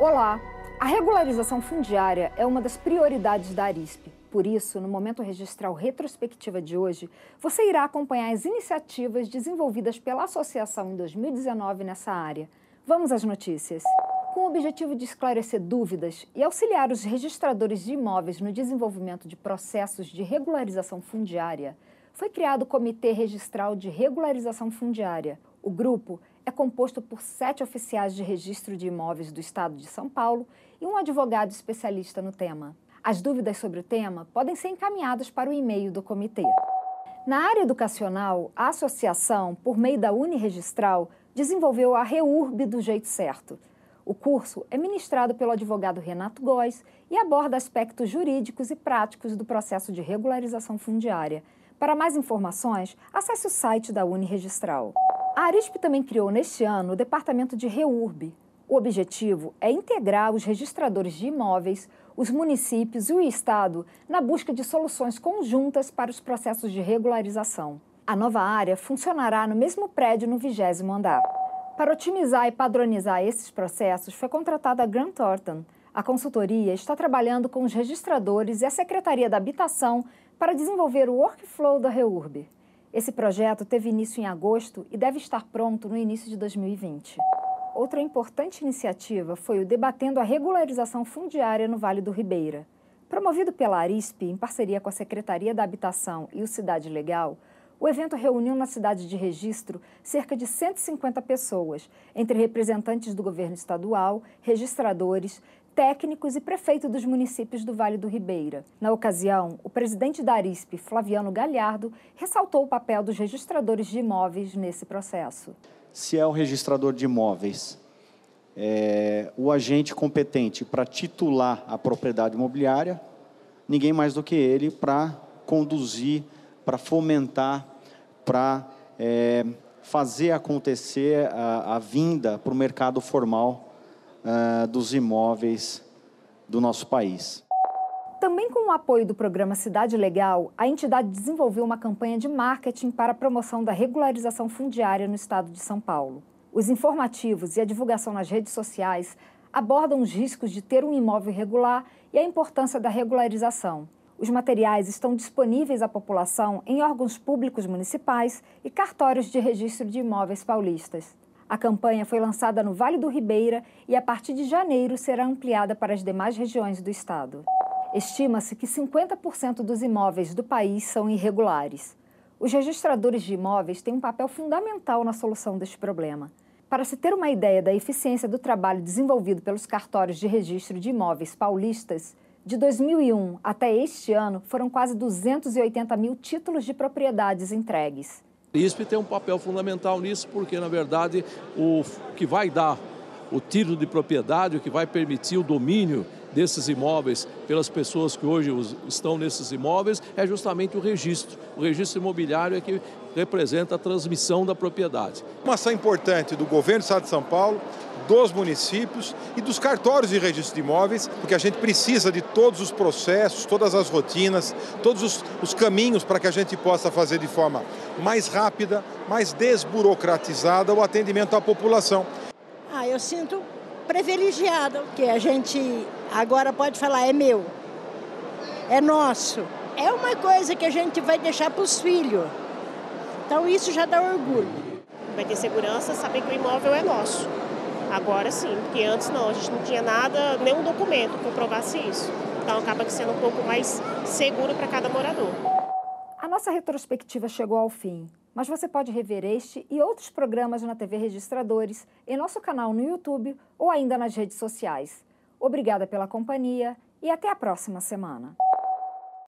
Olá! A regularização fundiária é uma das prioridades da Arisp. Por isso, no momento registral retrospectiva de hoje, você irá acompanhar as iniciativas desenvolvidas pela associação em 2019 nessa área. Vamos às notícias. Com o objetivo de esclarecer dúvidas e auxiliar os registradores de imóveis no desenvolvimento de processos de regularização fundiária, foi criado o Comitê Registral de Regularização Fundiária. O grupo é composto por sete oficiais de registro de imóveis do Estado de São Paulo e um advogado especialista no tema. As dúvidas sobre o tema podem ser encaminhadas para o e-mail do comitê. Na área educacional, a associação, por meio da Uniregistral, desenvolveu a REURB do jeito certo. O curso é ministrado pelo advogado Renato Góes e aborda aspectos jurídicos e práticos do processo de regularização fundiária. Para mais informações, acesse o site da Uniregistral. A Arisp também criou neste ano o departamento de REURB. O objetivo é integrar os registradores de imóveis, os municípios e o Estado na busca de soluções conjuntas para os processos de regularização. A nova área funcionará no mesmo prédio no vigésimo andar. Para otimizar e padronizar esses processos, foi contratada a Grant Thornton. A consultoria está trabalhando com os registradores e a Secretaria da Habitação para desenvolver o workflow da REURB. Esse projeto teve início em agosto e deve estar pronto no início de 2020. Outra importante iniciativa foi o Debatendo a Regularização Fundiária no Vale do Ribeira. Promovido pela Arisp, em parceria com a Secretaria da Habitação e o Cidade Legal, o evento reuniu na cidade de registro cerca de 150 pessoas, entre representantes do governo estadual, registradores, técnicos e prefeito dos municípios do Vale do Ribeira. Na ocasião, o presidente da Arisp, Flaviano Galhardo, ressaltou o papel dos registradores de imóveis nesse processo. Se é o registrador de imóveis, é, o agente competente para titular a propriedade imobiliária, ninguém mais do que ele para conduzir, para fomentar, para é, fazer acontecer a, a vinda para o mercado formal uh, dos imóveis do nosso país. Também com o apoio do programa Cidade Legal, a entidade desenvolveu uma campanha de marketing para a promoção da regularização fundiária no estado de São Paulo. Os informativos e a divulgação nas redes sociais abordam os riscos de ter um imóvel irregular e a importância da regularização. Os materiais estão disponíveis à população em órgãos públicos municipais e cartórios de registro de imóveis paulistas. A campanha foi lançada no Vale do Ribeira e, a partir de janeiro, será ampliada para as demais regiões do estado. Estima-se que 50% dos imóveis do país são irregulares. Os registradores de imóveis têm um papel fundamental na solução deste problema. Para se ter uma ideia da eficiência do trabalho desenvolvido pelos cartórios de registro de imóveis paulistas, de 2001 até este ano foram quase 280 mil títulos de propriedades entregues. A ISP tem um papel fundamental nisso, porque, na verdade, o que vai dar o título de propriedade, o que vai permitir o domínio desses imóveis pelas pessoas que hoje estão nesses imóveis é justamente o registro. O registro imobiliário é que representa a transmissão da propriedade. Uma ação importante do governo do Estado de São Paulo, dos municípios e dos cartórios de registro de imóveis, porque a gente precisa de todos os processos, todas as rotinas, todos os, os caminhos para que a gente possa fazer de forma mais rápida, mais desburocratizada o atendimento à população. Ah, eu sinto privilegiada, que a gente agora pode falar é meu, é nosso. É uma coisa que a gente vai deixar para os filhos. Então isso já dá orgulho. Vai ter segurança, saber que o imóvel é nosso. Agora sim, porque antes não, a gente não tinha nada, nenhum documento que comprovasse isso. Então acaba sendo um pouco mais seguro para cada morador. A nossa retrospectiva chegou ao fim, mas você pode rever este e outros programas na TV Registradores, em nosso canal no YouTube ou ainda nas redes sociais. Obrigada pela companhia e até a próxima semana.